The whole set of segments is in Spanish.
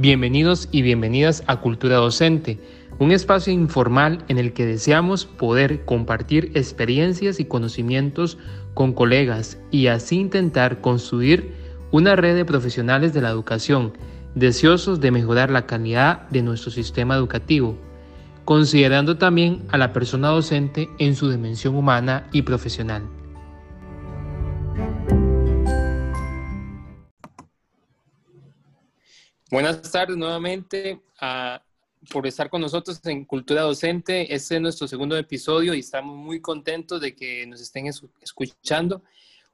Bienvenidos y bienvenidas a Cultura Docente, un espacio informal en el que deseamos poder compartir experiencias y conocimientos con colegas y así intentar construir una red de profesionales de la educación deseosos de mejorar la calidad de nuestro sistema educativo, considerando también a la persona docente en su dimensión humana y profesional. Buenas tardes nuevamente ah, por estar con nosotros en Cultura Docente. Este es nuestro segundo episodio y estamos muy contentos de que nos estén escuchando.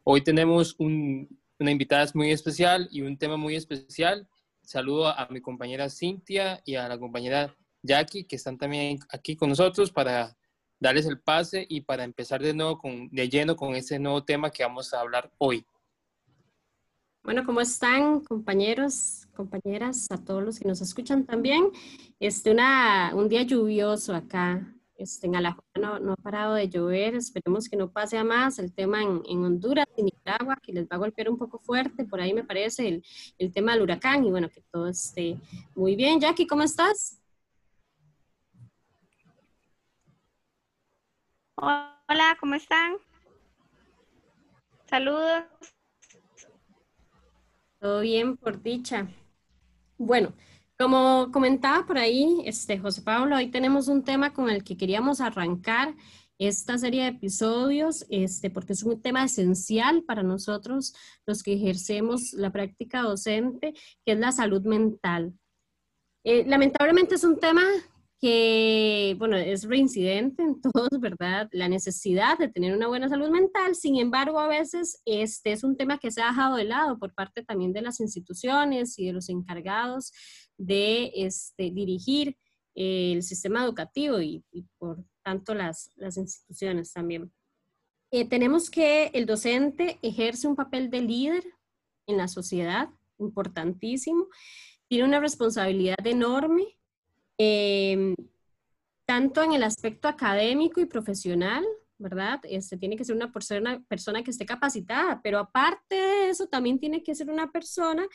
Hoy tenemos una invitada muy especial y un tema muy especial. Saludo a mi compañera Cintia y a la compañera Jackie que están también aquí con nosotros para darles el pase y para empezar de nuevo de lleno con este nuevo tema que vamos a hablar hoy. Bueno, ¿cómo están compañeros, compañeras, a todos los que nos escuchan también? Este, un día lluvioso acá este, en Alajuela no, no, ha parado de llover, esperemos que no pase a más el tema en, en, Honduras y Nicaragua, que les va a golpear un poco fuerte, por ahí me parece el, el tema del huracán y bueno, que todo esté muy bien. Jackie, ¿cómo estás? Hola, ¿cómo están? Saludos. Todo bien, por dicha. Bueno, como comentaba por ahí, este, José Pablo, hoy tenemos un tema con el que queríamos arrancar esta serie de episodios, este, porque es un tema esencial para nosotros, los que ejercemos la práctica docente, que es la salud mental. Eh, lamentablemente es un tema que, bueno, es reincidente en todos, ¿verdad? La necesidad de tener una buena salud mental, sin embargo, a veces este es un tema que se ha dejado de lado por parte también de las instituciones y de los encargados de este, dirigir el sistema educativo y, por tanto las, las instituciones también. Eh, tenemos que el docente ejerce un papel de líder en la sociedad, importantísimo, tiene una responsabilidad enorme Em, tanto en el aspecto académico y profesional, ¿verdad? Este, tiene que ser una persona, que esté capacitada, pero aparte de eso, también tiene que ser una persona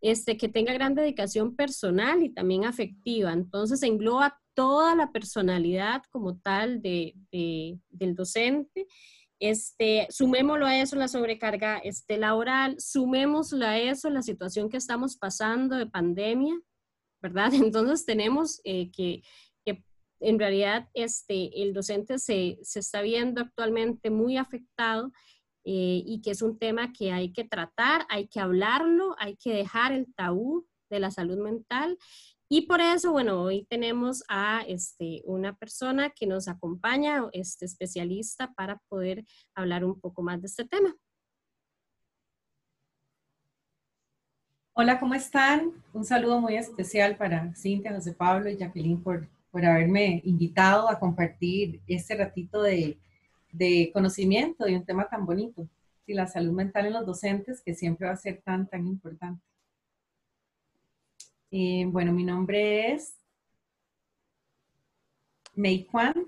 este, que tenga gran dedicación personal y también afectiva. Entonces, engloba toda la personalidad como tal de, del docente. Este, sumémoslo a eso la sobrecarga este, laboral, sumémoslo a eso la situación que estamos pasando de pandemia, Entonces tenemos eh, que, en realidad este, el docente se, se, está viendo actualmente muy afectado eh, y que es un tema que hay que tratar, hay que hablarlo, hay que dejar el tabú de la salud mental. Y por eso, bueno, hoy tenemos a este, una persona que nos acompaña, este especialista, para poder hablar un poco más de este tema. Hola, ¿cómo están? Un saludo muy especial para Cintia, José Pablo y Jacqueline por, por haberme invitado a compartir este ratito de, de conocimiento de un tema tan bonito, y la salud mental en los docentes, que siempre va a ser tan, tan importante. Eh, bueno, mi nombre es Mei Quant.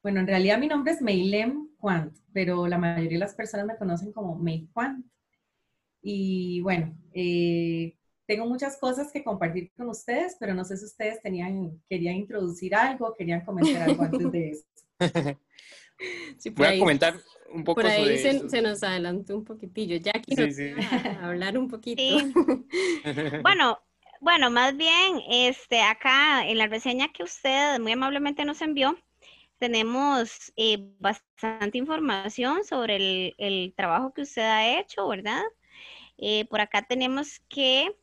Bueno, en realidad mi nombre es Meilem Quant, pero la mayoría de las personas me conocen como Mei Quant. Y bueno, eh, tengo muchas cosas que compartir con ustedes, pero no sé si ustedes tenían, querían introducir algo, querían comentar algo antes de eso. Voy a comentar un poco por ahí se, se, nos adelantó un poquitillo. Ya quiero hablar un poquito. bueno, bueno, más bien, este, acá en la reseña que usted muy amablemente nos envió, tenemos eh, bastante información sobre el, el, trabajo que usted ha hecho, ¿verdad? Eh, por acá tenemos que,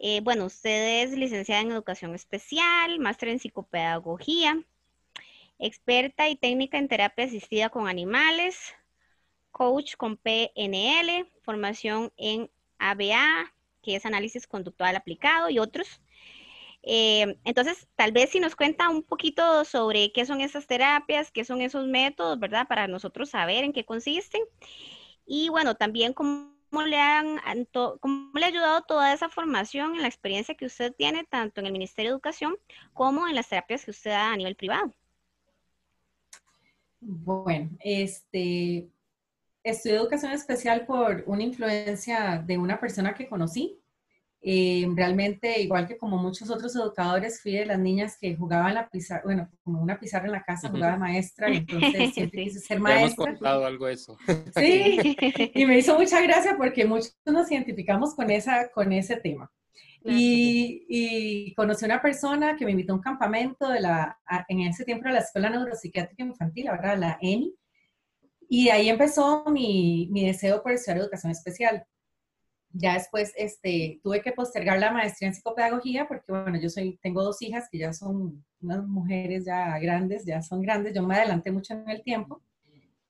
eh, bueno, usted es licenciada en educación especial, máster en psicopedagogía, experta y técnica en terapia asistida con animales, coach con PNL, formación en ABA, que es análisis conductual aplicado y otros. Eh, entonces, tal vez si nos cuenta un poquito sobre qué son esas terapias, qué son esos métodos, ¿verdad? Para nosotros saber en qué consisten. Y bueno, también cómo cómo le, ha ayudado toda esa formación en la experiencia que usted tiene, tanto en el Ministerio de Educación como en las terapias que usted da a nivel privado. Bueno, este, estudié educación especial por una influencia de una persona que conocí. Eh, realmente, igual que como muchos otros educadores, fui de las niñas que jugaban la pizarra, bueno, como una pizarra en la casa, jugaba maestra, y entonces siempre quise ser maestra. hemos contado algo eso. Sí, y me hizo mucha gracia porque muchos nos identificamos con, esa, con ese tema. Y, y, conocí a una persona que me invitó a un campamento de la, en ese tiempo de la Escuela Neuropsiquiátrica Infantil, ¿verdad? La ENI. Y ahí empezó mi, mi deseo por estudiar educación especial ya después este, tuve que postergar la maestría en psicopedagogía porque, bueno, yo soy, tengo dos hijas que ya son unas mujeres ya grandes, ya son grandes, yo me adelanté mucho en el tiempo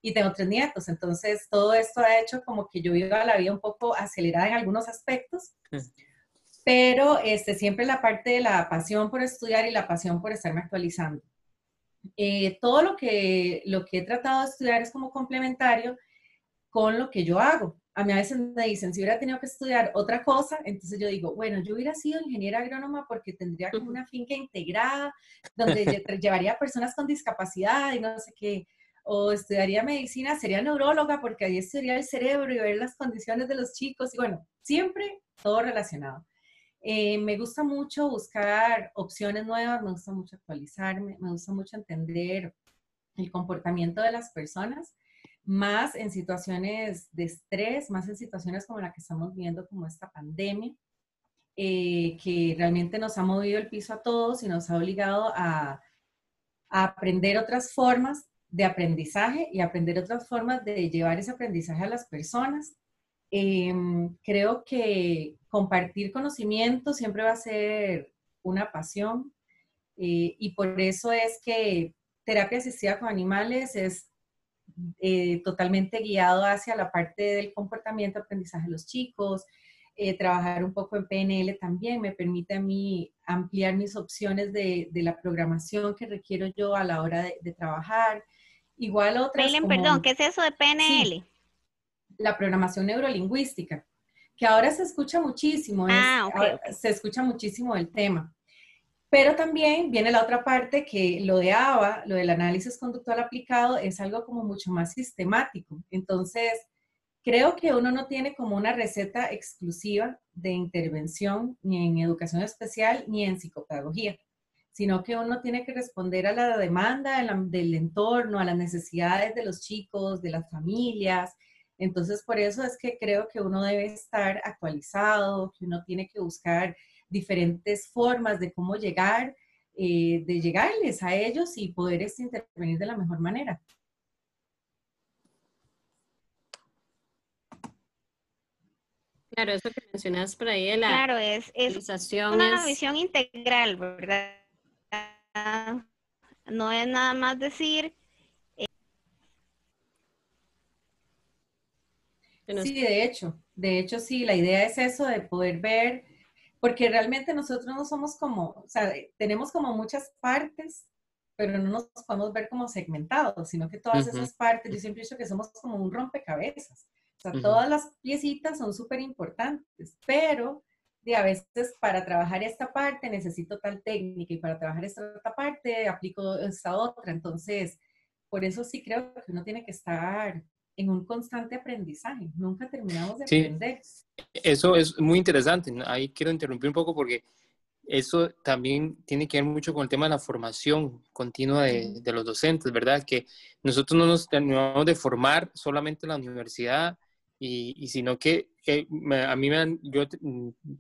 y tengo tres nietos, entonces todo esto ha hecho como que yo viva la vida un poco acelerada en algunos aspectos, pero este, siempre la parte de la pasión por estudiar y la pasión por estarme actualizando. Eh, todo lo que, lo que he tratado de estudiar es como complementario con lo que yo hago a mí a veces me dicen, si hubiera tenido que estudiar otra cosa, entonces yo digo, bueno, yo hubiera sido ingeniera agrónoma porque tendría como una finca integrada, donde llevaría personas con discapacidad y no sé qué, o estudiaría medicina, sería neuróloga porque ahí estudiaría el cerebro y ver las condiciones de los chicos, y bueno, siempre todo relacionado. Eh, me gusta mucho buscar opciones nuevas, me gusta mucho actualizarme, me gusta mucho entender el comportamiento de las personas más en situaciones de estrés, más en situaciones como la que estamos viendo, como esta pandemia, eh, que realmente nos ha movido el piso a todos y nos ha obligado a, aprender otras formas de aprendizaje y aprender otras formas de llevar ese aprendizaje a las personas. Em, creo que compartir conocimiento siempre va a ser una pasión eh, y por eso es que terapia asistida con animales es eh, totalmente guiado hacia la parte del comportamiento, aprendizaje de los chicos, eh, trabajar un poco en PNL también me permite a mí ampliar mis opciones de, de la programación que requiero yo a la hora de, trabajar. Igual otras... perdón, ¿qué es eso de PNL? la programación neurolingüística, que ahora se escucha muchísimo, ah, se escucha muchísimo el tema. Pero también viene la otra parte que lo de ABA, lo del análisis conductual aplicado, es algo como mucho más sistemático. Entonces, creo que uno no tiene como una receta exclusiva de intervención ni en educación especial ni en psicopedagogía, sino que uno tiene que responder a la demanda del entorno, a las necesidades de los chicos, de las familias. Entonces, por eso es que creo que uno debe estar actualizado, que uno tiene que buscar diferentes formas de cómo llegar, eh, de llegarles a ellos y poder intervenir de la mejor manera. Claro, eso que mencionas por ahí de la claro, es, es una visión integral, ¿verdad? No es nada más decir... Eh, sí, de hecho, de hecho sí, la idea es eso, de poder ver porque realmente nosotros no somos como, o sea, tenemos como muchas partes, pero no nos podemos ver como segmentados, sino que todas esas partes, yo siempre he dicho que somos como un rompecabezas. O sea, todas las piecitas son súper importantes, pero de a veces para trabajar esta parte necesito tal técnica y para trabajar esta otra parte aplico esta otra. Entonces, por eso sí creo que uno tiene que estar en un constante aprendizaje. Nunca terminamos de aprender. Eso es muy interesante. Ahí quiero interrumpir un poco porque eso también tiene que ver mucho con el tema de la formación continua de, de los docentes, ¿verdad? Que nosotros no nos terminamos de formar solamente en la universidad, y, y sino que a mí me yo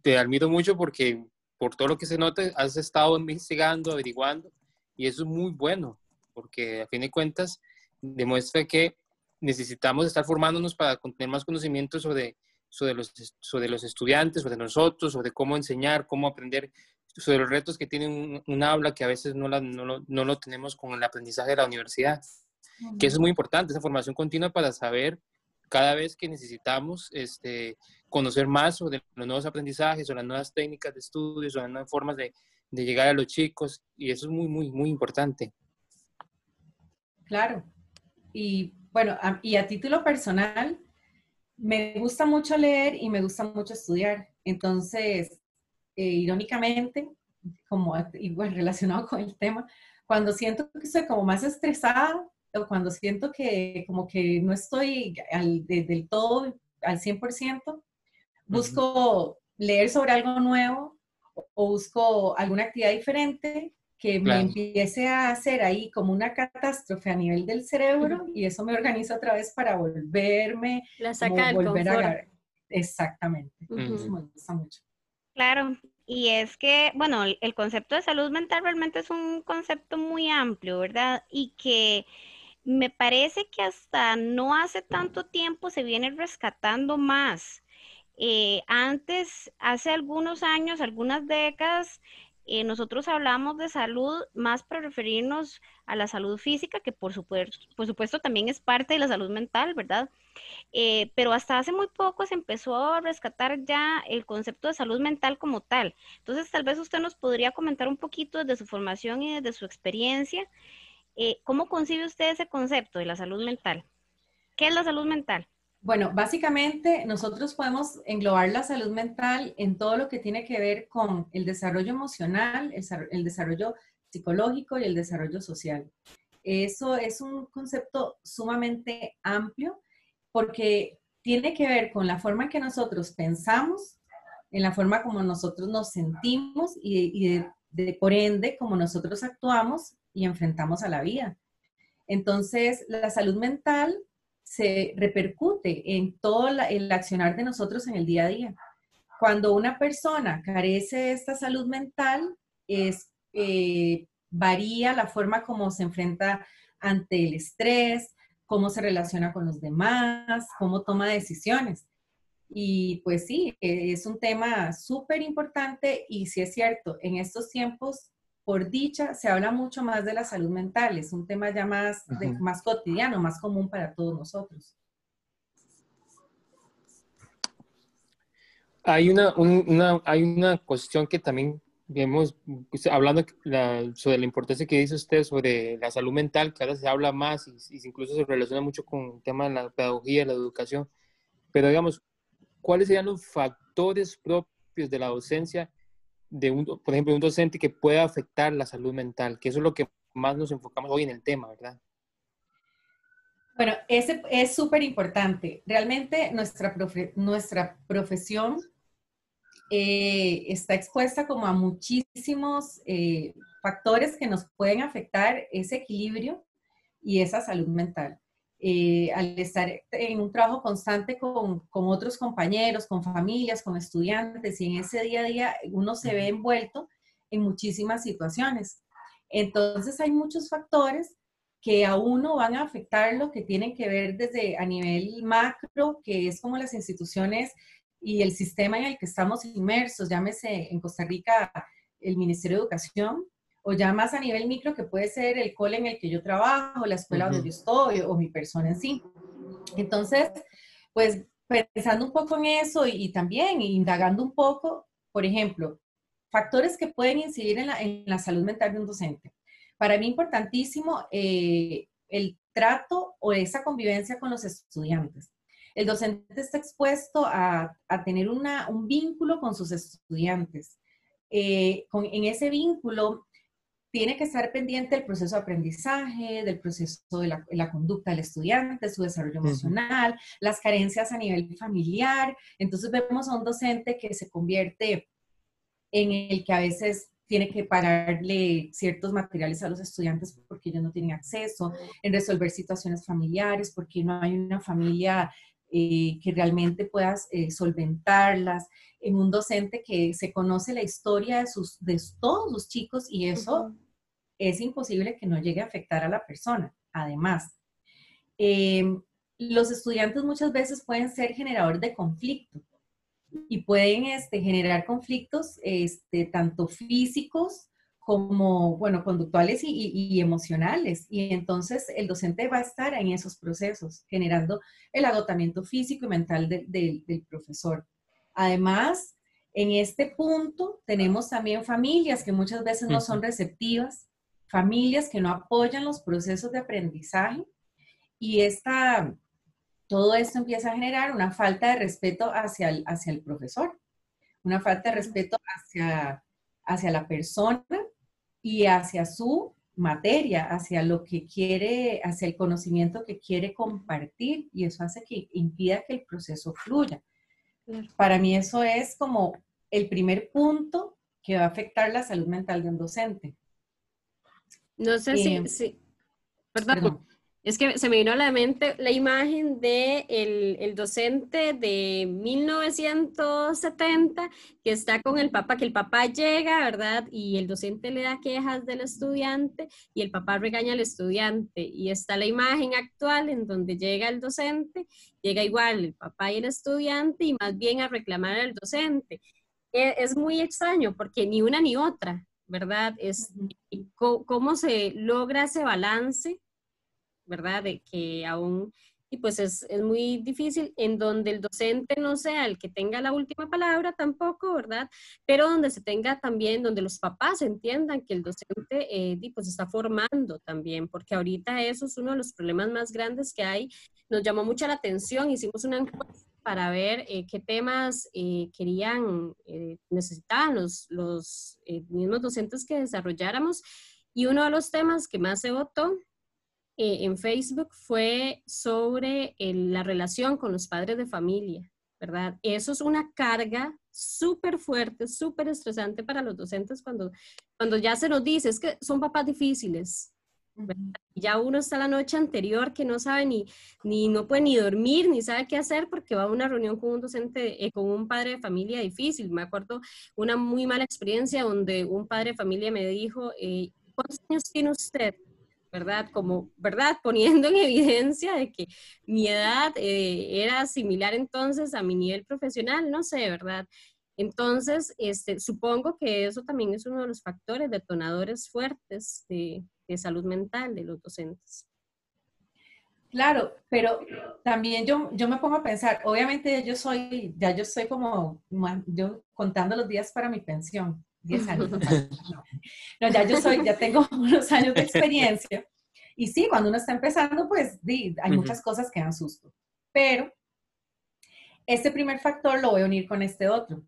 te, admiro mucho porque por todo lo que se nota has estado investigando, averiguando, y eso es muy bueno, porque a fin de cuentas demuestra que necesitamos estar formándonos para tener más conocimiento sobre, sobre, los, sobre los estudiantes, sobre nosotros, sobre cómo enseñar, cómo aprender, sobre los retos que tiene un, aula que a veces no, no, lo, no, lo, tenemos con el aprendizaje de la universidad. Que eso es muy importante, esa formación continua para saber cada vez que necesitamos este, conocer más sobre los nuevos aprendizajes, sobre las nuevas técnicas de estudio, sobre las nuevas formas de, de llegar a los chicos, y eso es muy, muy, muy importante. Claro. Y bueno, y a título personal, me gusta mucho leer y me gusta mucho estudiar. Entonces, eh, irónicamente, como igual relacionado con el tema, cuando siento que estoy como más estresada o cuando siento que como que no estoy al, del todo al 100%, busco leer sobre algo nuevo o busco alguna actividad diferente que me empiece a hacer ahí como una catástrofe a nivel del cerebro y eso me organiza otra vez para volverme, La saca volver a... Exactamente, eso me gusta mucho. Claro, y es que, bueno, el concepto de salud mental realmente es un concepto muy amplio, ¿verdad? Y que me parece que hasta no hace tanto tiempo se viene rescatando más. Eh, antes, hace algunos años, algunas décadas, eh, nosotros hablamos de salud más para referirnos a la salud física, que por supuesto, por supuesto también es parte de la salud mental, ¿verdad? Eh, pero hasta hace muy poco se empezó a rescatar ya el concepto de salud mental como tal. Entonces, tal vez usted nos podría comentar un poquito desde su formación y desde su experiencia, eh, ¿cómo concibe usted ese concepto de la salud mental? ¿Qué es la salud mental? Bueno, básicamente nosotros podemos englobar la salud mental en todo lo que tiene que ver con el desarrollo emocional, el, desarrollo psicológico y el desarrollo social. Eso es un concepto sumamente amplio porque tiene que ver con la forma en que nosotros pensamos, en la forma como nosotros nos sentimos y, de, por ende como nosotros actuamos y enfrentamos a la vida. Entonces, la salud mental se repercute en todo el accionar de nosotros en el día a día. Cuando una persona carece de esta salud mental, es, eh, varía la forma como se enfrenta ante el estrés, cómo se relaciona con los demás, cómo toma decisiones. Y pues sí, es un tema súper importante y sí es cierto, en estos tiempos por dicha, se habla mucho más de la salud mental, es un tema ya más, más cotidiano, más común para todos nosotros. Hay una, hay una cuestión que también vemos, pues, hablando sobre la importancia que dice usted sobre la salud mental, que ahora se habla más y, y incluso se relaciona mucho con el tema de la pedagogía, la educación, pero digamos, ¿cuáles serían los factores propios de la docencia de un, por ejemplo, un docente que pueda afectar la salud mental, que eso es lo que más nos enfocamos hoy en el tema, ¿verdad? Bueno, ese es súper importante. Realmente nuestra, nuestra profesión eh, está expuesta como a muchísimos eh, factores que nos pueden afectar ese equilibrio y esa salud mental. Eh, al estar en un trabajo constante con, con, otros compañeros, con familias, con estudiantes, y en ese día a día uno se ve envuelto en muchísimas situaciones. Entonces hay muchos factores que a uno van a afectar lo que tienen que ver desde a nivel macro, que es como las instituciones y el sistema en el que estamos inmersos, llámese en Costa Rica el Ministerio de Educación, o ya más a nivel micro, que puede ser el cole en el que yo trabajo, la escuela donde yo estoy o mi persona en sí. Entonces, pues pensando un poco en eso y, también indagando un poco, por ejemplo, factores que pueden incidir en la, en la salud mental de un docente. Para mí importantísimo eh, el trato o esa convivencia con los estudiantes. El docente está expuesto a, a tener una, un vínculo con sus estudiantes. Eh, con, en ese vínculo tiene que estar pendiente del proceso de aprendizaje, del proceso de la, conducta del estudiante, su desarrollo emocional, las carencias a nivel familiar. Entonces vemos a un docente que se convierte en el que a veces tiene que pagarle ciertos materiales a los estudiantes porque ellos no tienen acceso, en resolver situaciones familiares porque no hay una familia eh, que realmente puedas eh, solventarlas, en un docente que se conoce la historia de, sus, de todos los chicos y eso es imposible que no llegue a afectar a la persona. Además, em, los estudiantes muchas veces pueden ser generadores de conflicto y pueden este, generar conflictos este, tanto físicos como, bueno, conductuales y, emocionales. Y entonces el docente va a estar en esos procesos, generando el agotamiento físico y mental del profesor. Además, en este punto tenemos también familias que muchas veces no son receptivas, familias que no apoyan los procesos de aprendizaje y esta, todo esto empieza a generar una falta de respeto hacia el, hacia el profesor, una falta de respeto hacia, hacia la persona y hacia su materia, hacia lo que quiere, hacia el conocimiento que quiere compartir y eso hace que impida que el proceso fluya. Para mí eso es como el primer punto que va a afectar la salud mental de un docente. No sé si, eh, perdón, es que se me vino a la mente la imagen de el, docente de 1970 que está con el papá, que el papá llega, ¿verdad? Y el docente le da quejas del estudiante y el papá regaña al estudiante. Y está la imagen actual en donde llega el docente, llega igual el papá y el estudiante y más bien a reclamar al docente. E, es muy extraño porque ni una ni otra, ¿verdad? Es, ¿Cómo se logra ese balance? ¿Verdad? De que aún, y pues es, es, muy difícil en donde el docente no sea el que tenga la última palabra tampoco, ¿verdad? Pero donde se tenga también, donde los papás entiendan que el docente eh, pues está formando también, porque ahorita eso es uno de los problemas más grandes que hay. Nos llamó mucho la atención, hicimos una encuesta para ver eh, qué temas eh, querían, eh, necesitaban los, los mismos docentes que desarrolláramos. Y uno de los temas que más se votó eh, en Facebook fue sobre la relación con los padres de familia, ¿verdad? Eso es una carga súper fuerte, súper estresante para los docentes cuando, cuando ya se nos dice, es que son papás difíciles. Ya uno está la noche anterior que no sabe ni, ni, no puede ni dormir, ni sabe qué hacer porque va a una reunión con un docente, eh, con un padre de familia difícil. Me acuerdo una muy mala experiencia donde un padre de familia me dijo, eh, ¿cuántos años tiene usted? ¿Verdad? Como, ¿verdad? Poniendo en evidencia de que mi edad eh, era similar entonces a mi nivel profesional, no sé, ¿verdad? Entonces, este, supongo que eso también es uno de los factores detonadores fuertes de, de salud mental de los docentes. Claro, pero también yo, yo me pongo a pensar, obviamente yo soy, ya yo soy como, yo contando los días para mi pensión. 10 años. No. ya yo soy, ya tengo unos años de experiencia. Y sí, cuando uno está empezando, pues hay muchas cosas que dan susto. Pero este primer factor lo voy a unir con este otro.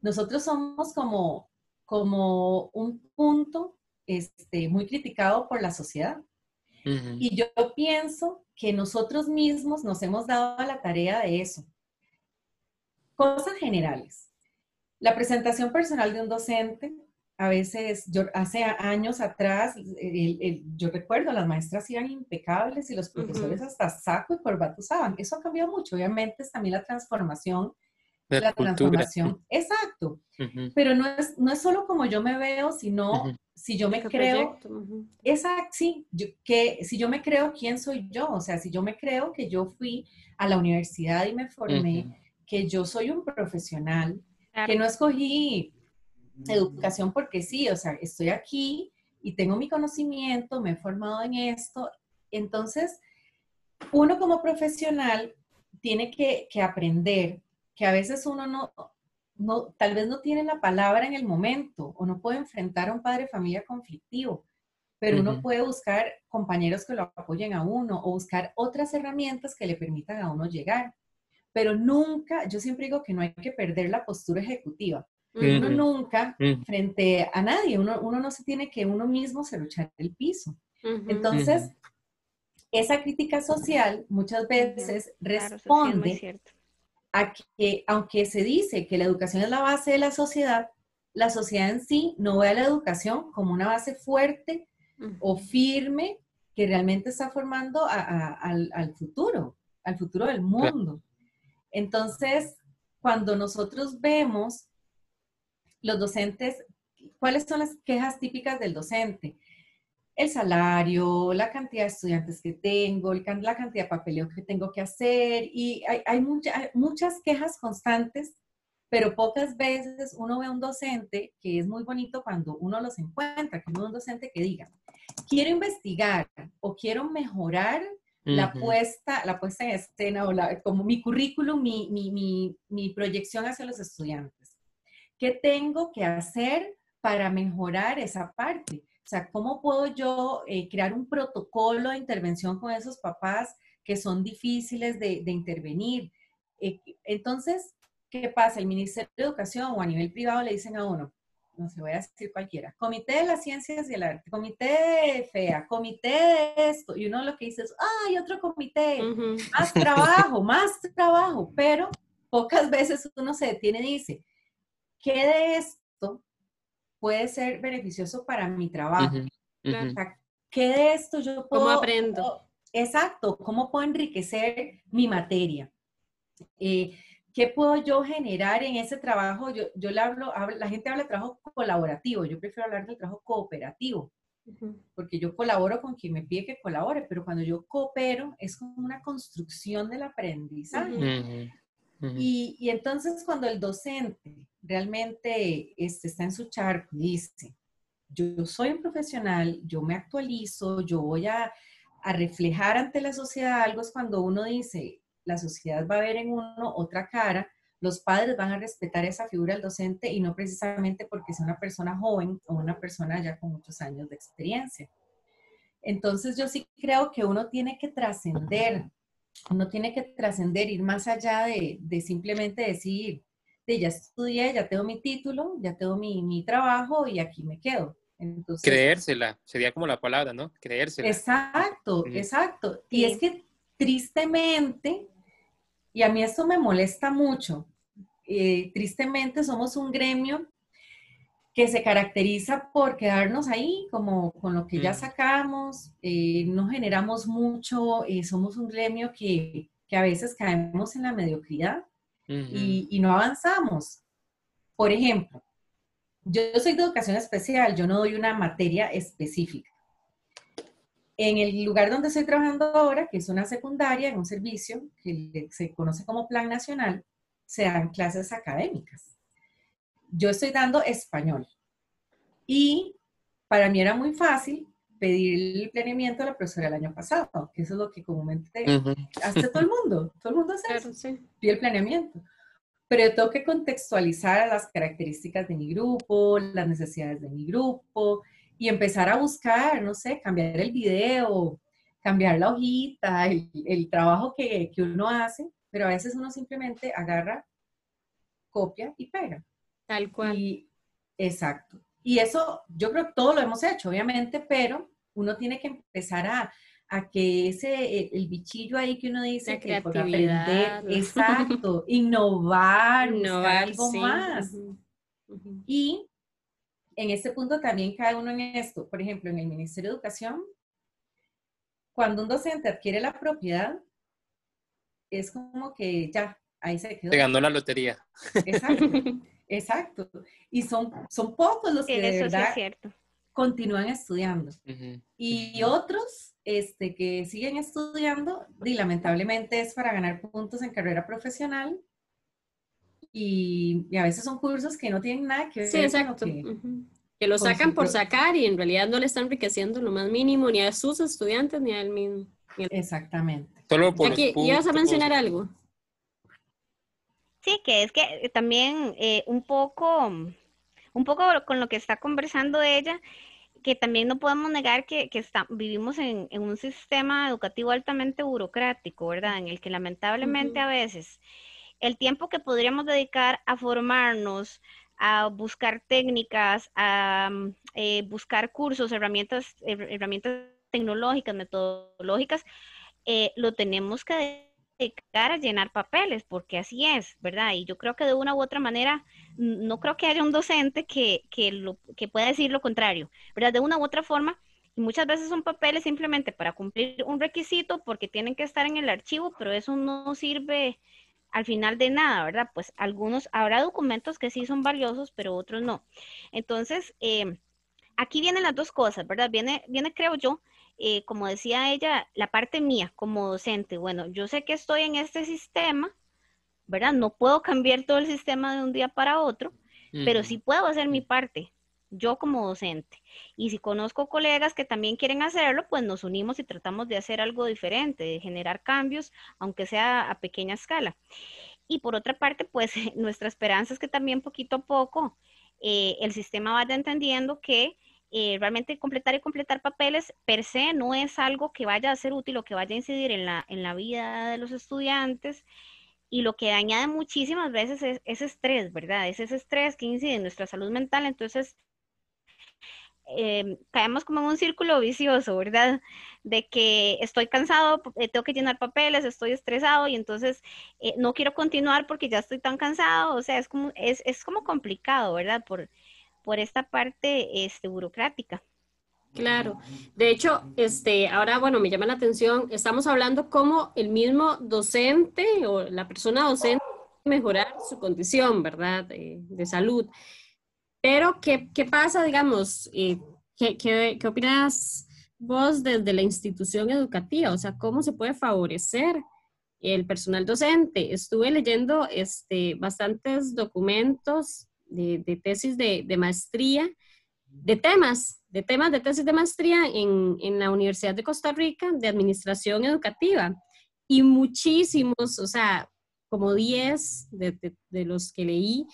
Nosotros somos como, como un punto este, muy criticado por la sociedad. Y yo pienso que nosotros mismos nos hemos dado la tarea de eso. Cosas generales. La presentación personal de un docente, a veces, yo hace años atrás, yo recuerdo, las maestras iban impecables y los profesores hasta saco y corbata usaban. Eso ha cambiado mucho. Obviamente es también la transformación. La, transformación. Exacto. Pero no es, no es solo como yo me veo, sino si yo me creo, exacto, sí, que si yo me creo quién soy yo, o sea, si yo me creo que yo fui a la universidad y me formé, que yo soy un profesional, que no escogí educación porque sí, o sea, estoy aquí y tengo mi conocimiento, me he formado en esto. Entonces, uno como profesional tiene que, aprender que a veces uno no, no, tal vez no tiene la palabra en el momento o no puede enfrentar a un padre de familia conflictivo, pero uno puede buscar compañeros que lo apoyen a uno o buscar otras herramientas que le permitan a uno llegar pero nunca, yo siempre digo que no hay que perder la postura ejecutiva. Uno nunca, frente a nadie, uno, uno, no se tiene que uno mismo se luchar el piso. Entonces, esa crítica social muchas veces responde a que, aunque se dice que la educación es la base de la sociedad, la sociedad en sí no ve a la educación como una base fuerte o firme que realmente está formando al, al, futuro, al futuro del mundo. Entonces, cuando nosotros vemos los docentes, ¿cuáles son las quejas típicas del docente? El salario, la cantidad de estudiantes que tengo, la cantidad de papeleo que tengo que hacer y hay, muchas quejas constantes, pero pocas veces uno ve a un docente que es muy bonito cuando uno los encuentra, que es un docente que diga, quiero investigar o quiero mejorar la, puesta, la puesta en escena o la, como mi currículum, mi, mi, mi, proyección hacia los estudiantes. ¿Qué tengo que hacer para mejorar esa parte? O sea, ¿cómo puedo yo eh, crear un protocolo de intervención con esos papás que son difíciles de, de intervenir? Eh, entonces, ¿qué pasa? El Ministerio de Educación o a nivel privado le dicen a uno, no se voy a decir cualquiera, comité de las ciencias y el arte, comité de FEA, comité de esto, y uno lo que dice es, ay, otro comité, más trabajo, más trabajo, pero pocas veces uno se detiene y dice, ¿qué de esto puede ser beneficioso para mi trabajo? ¿Qué de esto yo puedo... ¿Cómo aprendo? exacto, ¿cómo puedo enriquecer mi materia? Eh, ¿Qué puedo yo generar en ese trabajo? Yo, yo le hablo, la gente habla de trabajo colaborativo, yo prefiero hablar del trabajo cooperativo, porque yo colaboro con quien me pide que colabore, pero cuando yo coopero es como una construcción del aprendizaje. Y, y, entonces cuando el docente realmente este, está en su charco y dice, yo soy un profesional, yo me actualizo, yo voy a, a reflejar ante la sociedad algo, es cuando uno dice, la sociedad va a ver en uno otra cara, los padres van a respetar esa figura del docente y no precisamente porque sea una persona joven o una persona ya con muchos años de experiencia. Entonces yo sí creo que uno tiene que trascender, uno tiene que trascender, ir más allá de, de, simplemente decir, de ya estudié, ya tengo mi título, ya tengo mi, mi trabajo y aquí me quedo. Entonces, Creérsela, sería como la palabra, ¿no? Creérsela. Exacto, exacto. Y es que tristemente y a mí esto me molesta mucho. Eh, tristemente somos un gremio que se caracteriza por quedarnos ahí, como con lo que ya sacamos, eh, no generamos mucho, eh, somos un gremio que, que, a veces caemos en la mediocridad y, y, no avanzamos. Por ejemplo, yo soy de educación especial, yo no doy una materia específica. En el lugar donde estoy trabajando ahora, que es una secundaria, en un servicio que se conoce como Plan Nacional, se dan clases académicas. Yo estoy dando español. Y para mí era muy fácil pedir el planeamiento a la profesora el año pasado, que eso es lo que comúnmente hace todo el mundo. Todo el mundo hace eso, pide el planeamiento. Pero yo tengo que contextualizar las características de mi grupo, las necesidades de mi grupo, y empezar a buscar, no sé, cambiar el video, cambiar la hojita, el, trabajo que, que, uno hace, pero a veces uno simplemente agarra, copia y pega. Tal cual. Y, exacto. Y eso yo creo que todo lo hemos hecho, obviamente, pero uno tiene que empezar a, a que ese, el, bichillo ahí que uno dice, que por aprender, exacto, innovar, innovar algo más. Y en este punto también cae uno en esto. Por ejemplo, en el Ministerio de Educación, cuando un docente adquiere la propiedad, es como que ya, ahí se quedó. Se ganó la lotería. Exacto, exacto. Y son, son pocos los que de verdad continúan estudiando. Y otros este, que siguen estudiando, y lamentablemente es para ganar puntos en carrera profesional, y, a veces son cursos que no tienen nada que ver sí, exacto. que, lo sacan por sacar y en realidad no le están enriqueciendo lo más mínimo ni a sus estudiantes ni a él mismo. Exactamente. Solo por Aquí, ¿Ibas a mencionar algo? Sí, que es que también eh, un poco, un poco con lo que está conversando ella, que también no podemos negar que, que está, vivimos en, en, un sistema educativo altamente burocrático, ¿verdad? En el que lamentablemente a veces el tiempo que podríamos dedicar a formarnos, a buscar técnicas, a mm, eh, buscar cursos, herramientas, herramientas tecnológicas, metodológicas, eh, lo tenemos que dedicar a llenar papeles, porque así es, ¿verdad? Y yo creo que de una u otra manera, no creo que haya un docente que, que, lo, que pueda decir lo contrario, ¿verdad? De una u otra forma, muchas veces son papeles simplemente para cumplir un requisito porque tienen que estar en el archivo, pero eso no sirve al final de nada, ¿verdad? Pues algunos, habrá documentos que sí son valiosos, pero otros no. Entonces, eh, aquí vienen las dos cosas, ¿verdad? Viene, viene creo yo, eh, como decía ella, la parte mía como docente. Bueno, yo sé que estoy en este sistema, ¿verdad? No puedo cambiar todo el sistema de un día para otro, pero sí puedo hacer mi parte, yo como docente. Y si conozco colegas que también quieren hacerlo, pues nos unimos y tratamos de hacer algo diferente, de generar cambios, aunque sea a pequeña escala. Y por otra parte, pues nuestra esperanza es que también poquito a poco eh, el sistema vaya entendiendo que eh, realmente completar y completar papeles per se no es algo que vaya a ser útil o que vaya a incidir en la, en la vida de los estudiantes. Y lo que añade muchísimas veces es ese estrés, ¿verdad? Es ese estrés que incide en nuestra salud mental. Entonces, Em, caemos como en un círculo vicioso, ¿verdad? de que estoy cansado, eh, tengo que llenar papeles, estoy estresado y entonces eh, no quiero continuar porque ya estoy tan cansado, o sea, es como, es, es como complicado, ¿verdad? Por, por esta parte este, burocrática. Claro. De hecho, este, ahora, bueno, me llama la atención, estamos hablando cómo el mismo docente o la persona docente mejorar su condición, ¿verdad? De, salud. Pero, ¿qué, ¿qué, pasa, digamos? Eh, ¿qué, qué, qué opinas vos desde la institución educativa? O sea, ¿cómo se puede favorecer el personal docente? Estuve leyendo este, bastantes documentos de, de tesis de, de maestría de temas de temas de tesis de maestría en, en, la Universidad de Costa Rica de Administración Educativa. Y muchísimos, o sea, como 10 de, de, los que leí,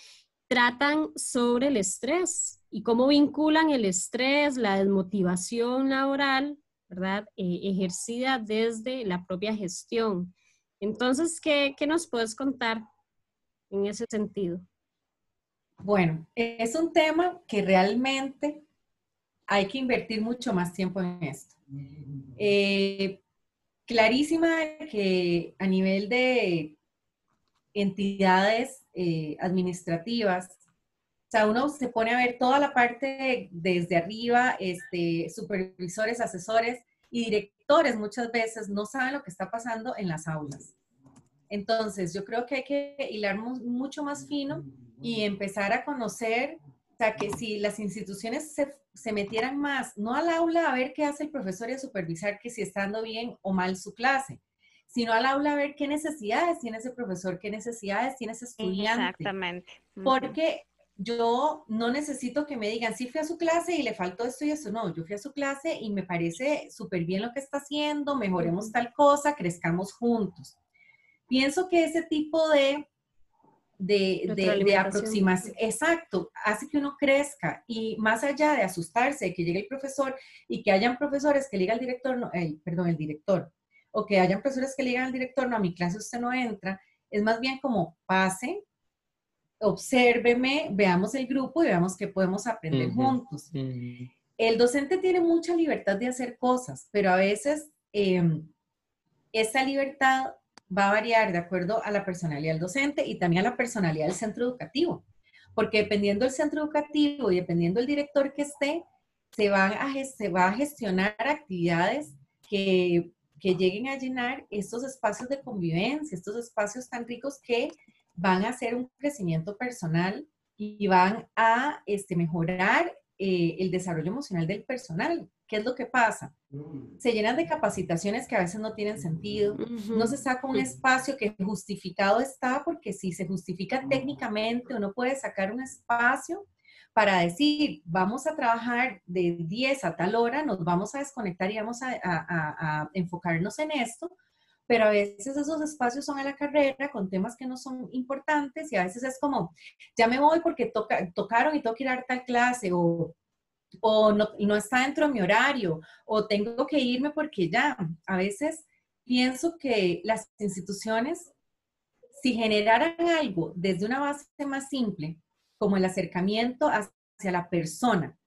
tratan sobre el estrés y cómo vinculan el estrés, la desmotivación laboral, ¿verdad? Eh, ejercida desde la propia gestión. Entonces, ¿qué, ¿qué nos puedes contar en ese sentido? Bueno, es un tema que realmente hay que invertir mucho más tiempo en esto. Eh, clarísima que a nivel de entidades eh, administrativas, o sea, uno se pone a ver toda la parte desde arriba, este, supervisores, asesores y directores muchas veces no saben lo que está pasando en las aulas. Entonces, yo creo que hay que hilar mucho más fino y empezar a conocer sea, que si las instituciones se, metieran más, no al aula a ver qué hace el profesor y a supervisar que si está bien o mal su clase, sino al aula a ver qué necesidades tiene ese profesor, qué necesidades tiene ese estudiante. Exactamente. Porque yo no necesito que me digan, sí fui a su clase y le faltó esto y eso. No, yo fui a su clase y me parece súper bien lo que está haciendo, mejoremos tal cosa, crezcamos juntos. Pienso que ese tipo de de, de, aproximación. Exacto, hace que uno crezca y más allá de asustarse de que llegue el profesor y que hayan profesores que le digan al director, no, perdón, el director, o que hayan profesores que le digan al director, no, a mi clase usted no entra, es más bien como pase, obsérveme, veamos el grupo y veamos qué podemos aprender juntos. El docente tiene mucha libertad de hacer cosas, pero a veces eh, esa libertad va a variar de acuerdo a la personalidad del docente y también a la personalidad del centro educativo, porque dependiendo del centro educativo y dependiendo del director que esté, se, van a, se va a gestionar actividades que, que lleguen a llenar estos espacios de convivencia, estos espacios tan ricos que van a hacer un crecimiento personal y van a este, mejorar eh, el desarrollo emocional del personal. ¿Qué es lo que pasa? Se llenan de capacitaciones que a veces no tienen sentido, no se saca un espacio que justificado está, porque si se justifica técnicamente, uno puede sacar un espacio para decir, vamos a trabajar de 10 a tal hora, nos vamos a desconectar y vamos a, enfocarnos en esto, pero a veces esos espacios son a la carrera con temas que no son importantes y a veces es como, ya me voy porque toca, tocaron y tengo que ir a tal clase o o no, no está dentro de mi horario, o tengo que irme porque ya, a veces pienso que las instituciones, si generaran algo desde una base más simple, como el acercamiento hacia la persona,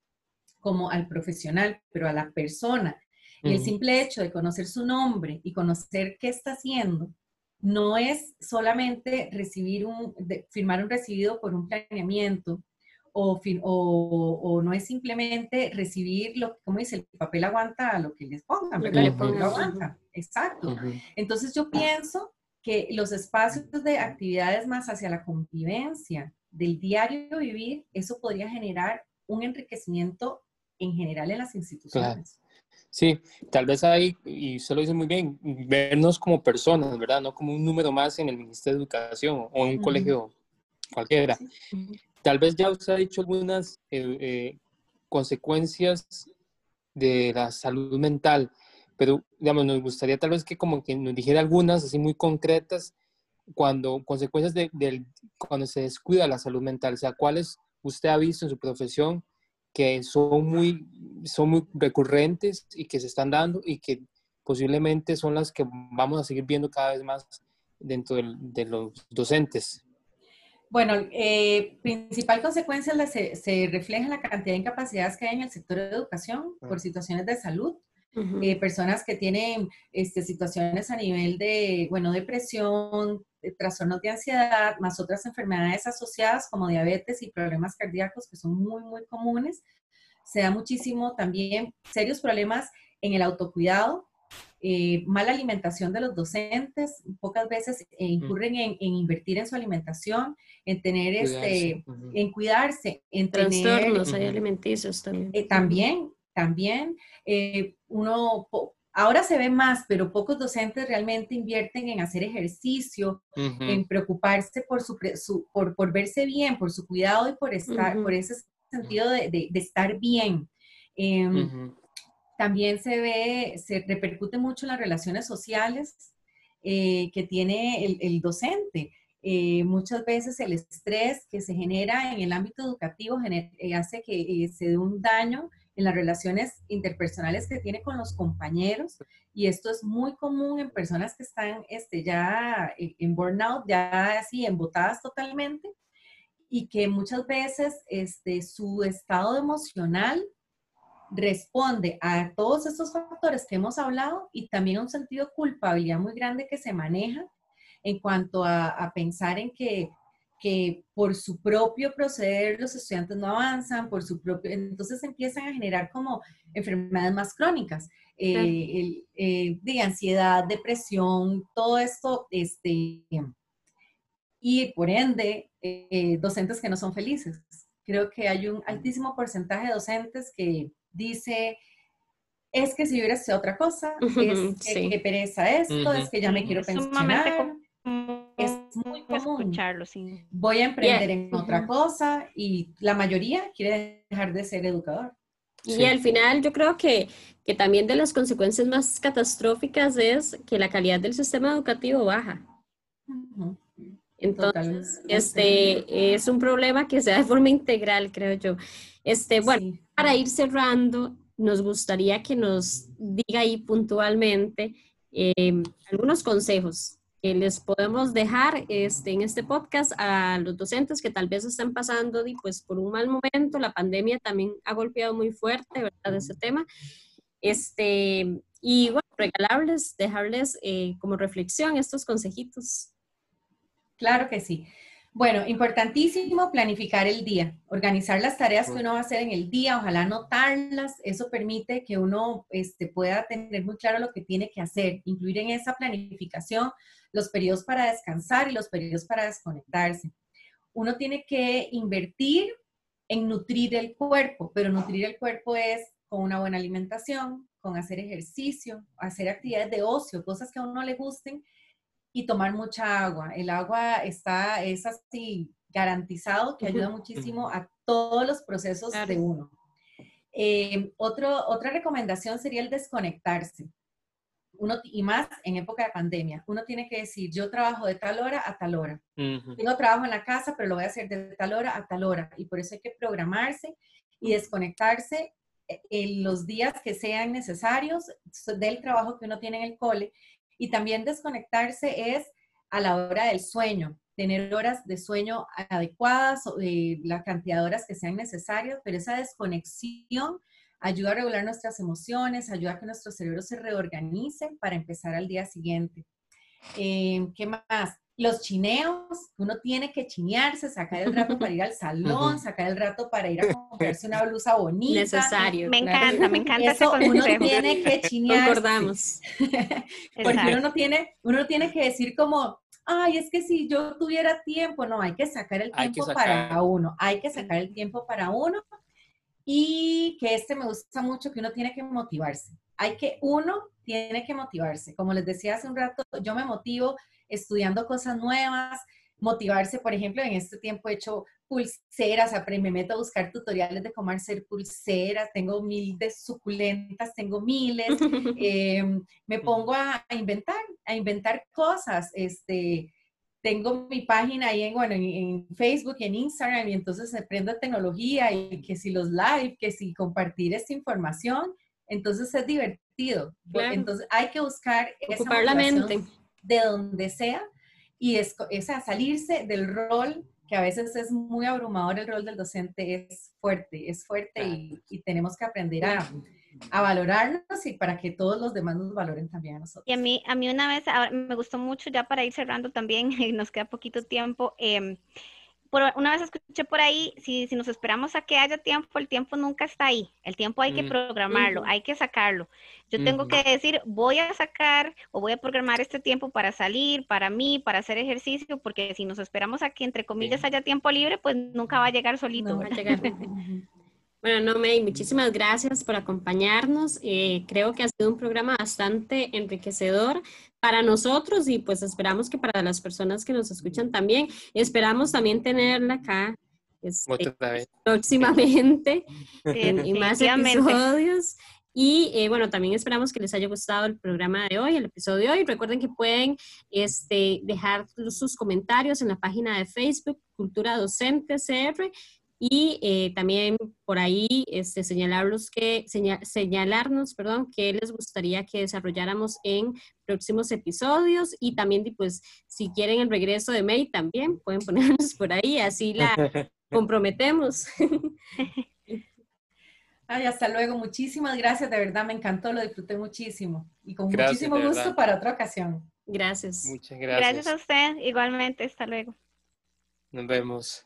como al profesional, pero a la persona, el simple hecho de conocer su nombre y conocer qué está haciendo, no es solamente recibir un, firmar un recibido por un planeamiento, o, o, o, no es simplemente recibir lo como dice, el papel aguanta a lo que les pongan, ¿verdad? El papel aguanta, exacto. Entonces yo pienso que los espacios de actividades más hacia la convivencia del diario vivir, eso podría generar un enriquecimiento en general en las instituciones. Sí, tal vez ahí, y usted lo dice muy bien, vernos como personas, ¿verdad? No como un número más en el Ministerio de Educación o en un colegio cualquiera. Tal vez ya usted ha dicho algunas eh, eh, consecuencias de la salud mental, pero digamos, nos gustaría tal vez que como que nos dijera algunas así muy concretas cuando consecuencias de, cuando se descuida la salud mental, o sea, cuáles usted ha visto en su profesión que son muy, son muy recurrentes y que se están dando y que posiblemente son las que vamos a seguir viendo cada vez más dentro de los docentes. Bueno, eh, principal consecuencia se, se, refleja en la cantidad de incapacidades que hay en el sector de educación por situaciones de salud. eh, personas que tienen este, situaciones a nivel de, bueno, depresión, trastornos de ansiedad, más otras enfermedades asociadas como diabetes y problemas cardíacos que son muy, muy comunes. Se da muchísimo también serios problemas en el autocuidado, eh, mala alimentación de los docentes, pocas veces eh, incurren en, invertir en su alimentación, en tener este, en cuidarse, en trastornos alimenticios también. Eh, también, también, uno ahora se ve más, pero pocos docentes realmente invierten en hacer ejercicio, en preocuparse por su, por, por, verse bien, por su cuidado y por estar, por ese sentido de, de, estar bien. Em, también se ve, se repercute mucho en las relaciones sociales eh, que tiene el, docente. Eh, muchas veces el estrés que se genera en el ámbito educativo eh, hace que se dé un daño en las relaciones interpersonales que tiene con los compañeros y esto es muy común en personas que están este, ya en burnout, ya así embotadas totalmente y que muchas veces este, su estado emocional responde a todos estos factores que hemos hablado y también un sentido de culpabilidad muy grande que se maneja en cuanto a, pensar en que, que, por su propio proceder los estudiantes no avanzan, por su propio, entonces empiezan a generar como enfermedades más crónicas, eh, eh, de ansiedad, depresión, todo esto, este, y por ende, eh, docentes que no son felices. Creo que hay un altísimo porcentaje de docentes que dice, es que si yo hubiera sido otra cosa, es que, pereza esto, es que ya me quiero pensionar. Muy común. Escucharlo, sí. Voy a emprender en otra cosa y la mayoría quiere dejar de ser educador. Y al final yo creo que, que, también de las consecuencias más catastróficas es que la calidad del sistema educativo baja. Entonces, este es un problema que se da de forma integral, creo yo. Este, bueno, para ir cerrando, nos gustaría que nos diga ahí puntualmente em, algunos consejos que les podemos dejar este, en este podcast a los docentes que tal vez están pasando pues, por un mal momento. La pandemia también ha golpeado muy fuerte, ¿verdad? Ese tema. Este, y bueno, regalarles, dejarles eh, como reflexión estos consejitos. Claro que sí. Bueno, importantísimo planificar el día, organizar las tareas que uno va a hacer en el día, ojalá anotarlas, eso permite que uno este, pueda tener muy claro lo que tiene que hacer, incluir en esa planificación los periodos para descansar y los periodos para desconectarse. Uno tiene que invertir en nutrir el cuerpo, pero nutrir el cuerpo es con una buena alimentación, con hacer ejercicio, hacer actividades de ocio, cosas que a uno le gusten y tomar mucha agua. El agua está, es así garantizado que ayuda muchísimo a todos los procesos de uno. Eh, otro, otra recomendación sería el desconectarse. Uno, y más en época de pandemia, uno tiene que decir, yo trabajo de tal hora a tal hora. Tengo trabajo en la casa, pero lo voy a hacer de tal hora a tal hora. Y por eso hay que programarse y desconectarse eh, en los días que sean necesarios del trabajo que uno tiene en el cole y también desconectarse es a la hora del sueño, tener horas de sueño adecuadas, eh, la cantidad de horas que sean necesarias, pero esa desconexión ayuda a regular nuestras emociones, ayuda a que nuestro cerebro se reorganice para empezar al día siguiente. Eh, ¿Qué más? Los chineos, uno tiene que chinearse, sacar el rato para ir al salón, sacar el rato para ir a comprarse una blusa bonita. Necesario. Me encanta, me encanta Eso uno tiene que chinearse. Concordamos. Porque uno no tiene, uno tiene que decir como, ay, es que si yo tuviera tiempo, no, hay que sacar el tiempo para uno, hay que sacar el tiempo para uno. Y que este me gusta mucho, que uno tiene que motivarse. Hay que, uno tiene que motivarse. Como les decía hace un rato, yo me motivo estudiando cosas nuevas, motivarse, por ejemplo, en este tiempo he hecho pulseras, me meto a buscar tutoriales de cómo hacer pulseras, tengo mil de suculentas, tengo miles, em, me pongo a, inventar, a inventar cosas, este, tengo mi página ahí en, bueno, en, Facebook y en Instagram y entonces aprendo tecnología y que si los live, que si compartir esta información, entonces es divertido. Entonces hay que buscar Ocupar esa la mente. de donde sea y es, a salirse del rol que a veces es muy abrumador, el rol del docente es fuerte, es fuerte y, tenemos que aprender a, a valorarnos y para que todos los demás nos valoren también a nosotros. Y a mí, a mí una vez, me gustó mucho ya para ir cerrando también, nos queda poquito tiempo. Eh, una vez escuché por ahí, si, si, nos esperamos a que haya tiempo, el tiempo nunca está ahí. El tiempo hay que mm. programarlo, hay que sacarlo. Yo tengo que decir, voy a sacar o voy a programar este tiempo para salir, para mí, para hacer ejercicio, porque si nos esperamos a que, entre comillas, haya tiempo libre, pues nunca va a llegar solito. va a llegar. Bueno, no, May, muchísimas gracias por acompañarnos. Eh, creo que ha sido un programa bastante enriquecedor para nosotros y pues esperamos que para las personas que nos escuchan también. Esperamos también tenerla acá este, próximamente en, en más episodios. Y eh, bueno, también esperamos que les haya gustado el programa de hoy, el episodio de hoy. Recuerden que pueden este, dejar sus comentarios en la página de Facebook, Cultura Docente CR, y eh, también por ahí este, señalarlos que, señalarnos perdón, que les gustaría que desarrolláramos en próximos episodios y también pues si quieren el regreso de May también pueden ponernos por ahí, así la comprometemos. Ay, hasta luego. Muchísimas gracias, de verdad me encantó, lo disfruté muchísimo y con muchísimo gusto para otra ocasión. Gracias. Muchas gracias. Gracias a usted, igualmente, hasta luego. Nos vemos.